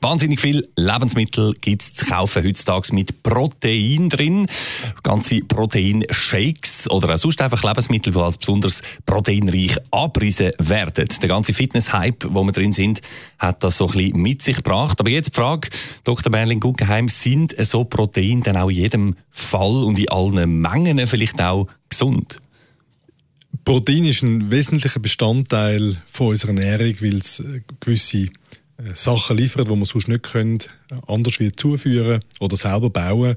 Wahnsinnig viel Lebensmittel gibt es zu kaufen heutzutage mit Protein drin. Ganze Proteinshakes oder auch sonst einfach Lebensmittel, die als besonders proteinreich angepriesen werden. Der ganze Fitness-Hype, wo wir drin sind, hat das so ein bisschen mit sich gebracht. Aber jetzt die Frage, Dr. Berlin Guggenheim, sind so Proteine dann auch in jedem Fall und in allen Mengen vielleicht auch gesund? Protein ist ein wesentlicher Bestandteil von unserer Ernährung, weil es gewisse äh, Sachen liefert, die wir sonst nicht können, anders wieder zuführen oder selber bauen,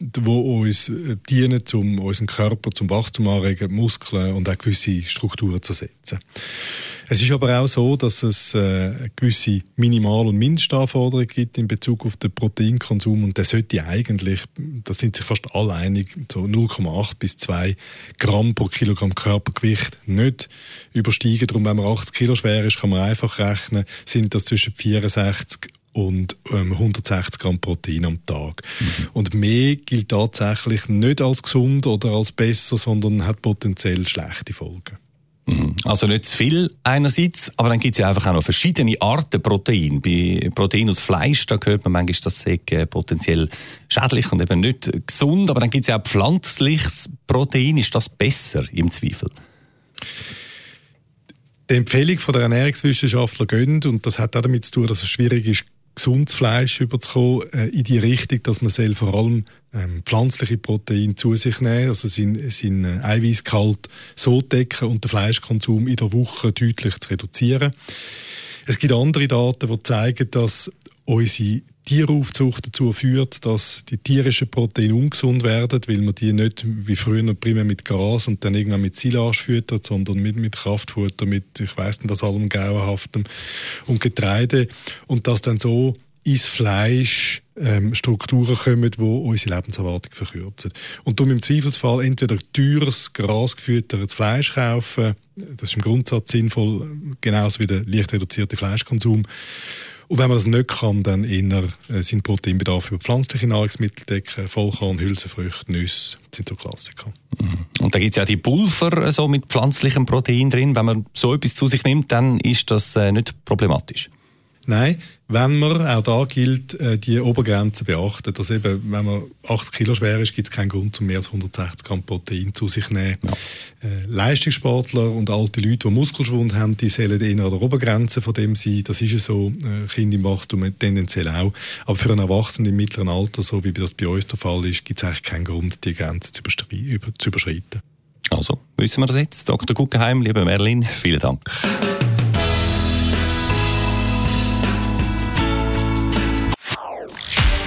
wo uns äh, dienen, um unseren Körper zum Wachstum anregen, Muskeln und auch gewisse Strukturen zu ersetzen. Es ist aber auch so, dass es äh, gewisse Minimal- und Mindestanforderungen gibt in Bezug auf den Proteinkonsum und der sollte eigentlich, da sind sich fast alle einig, so 0,8 bis 2 Gramm pro Kilogramm Körpergewicht nicht übersteigen. Darum, wenn man 80 Kilo schwer ist, kann man einfach rechnen, sind das zwischen 64 und ähm, 160 Gramm Protein am Tag. Mhm. Und mehr gilt tatsächlich nicht als gesund oder als besser, sondern hat potenziell schlechte Folgen. Also nicht zu viel einerseits, aber dann gibt es ja einfach auch noch verschiedene Arten Protein. Bei Protein aus Fleisch, da hört man manchmal, das sei äh, potenziell schädlich und eben nicht gesund, aber dann gibt es ja auch pflanzliches Protein. Ist das besser im Zweifel? Die Empfehlung der Ernährungswissenschaftler gönnt, und das hat auch damit zu tun, dass es schwierig ist, gesundes Fleisch überzukommen, äh, in die Richtung, dass man soll vor allem ähm, pflanzliche Proteine zu sich nehmen, also sein, sein äh, Eiweißgehalt so decken und den Fleischkonsum in der Woche deutlich zu reduzieren. Es gibt andere Daten, die zeigen, dass unsere Tieraufzucht dazu führt, dass die tierischen Proteine ungesund werden, weil man die nicht wie früher primär mit Gras und dann irgendwann mit Silage füttert, sondern mit, mit Kraftfutter, mit, ich weiss nicht was allem Gauerhaftem und Getreide und dass dann so ins Fleisch ähm, Strukturen kommen, die unsere Lebenserwartung verkürzen. Und darum im Zweifelsfall entweder teures, grasgefüttertes Fleisch kaufen, das ist im Grundsatz sinnvoll, genauso wie der leicht reduzierte Fleischkonsum, und wenn man das nicht kann, dann eher äh, seinen Proteinbedarf über pflanzliche Nahrungsmittel decken, Vollkorn, Hülsenfrüchte, Nüsse, sind so Klassiker. Mhm. Und da gibt es ja die Pulver äh, so mit pflanzlichem Protein drin. Wenn man so etwas zu sich nimmt, dann ist das äh, nicht problematisch. Nein, wenn man, auch da gilt, äh, die Obergrenze beachten, dass eben, wenn man 80 Kilo schwer ist, gibt es keinen Grund, um mehr als 160 Gramm Protein zu sich zu nehmen. Ja. Äh, Leistungssportler und alte Leute, die Muskelschwund haben, die sollen eher an der Obergrenze von dem sein. Das ist ja so, äh, Kinder im Wachstum tendenziell auch. Aber für einen Erwachsenen im mittleren Alter, so wie das bei uns der Fall ist, gibt es eigentlich keinen Grund, die Grenze zu, überschreiten. Also, wissen wir das jetzt. Dr. Guggenheim, lieber Merlin, vielen Dank.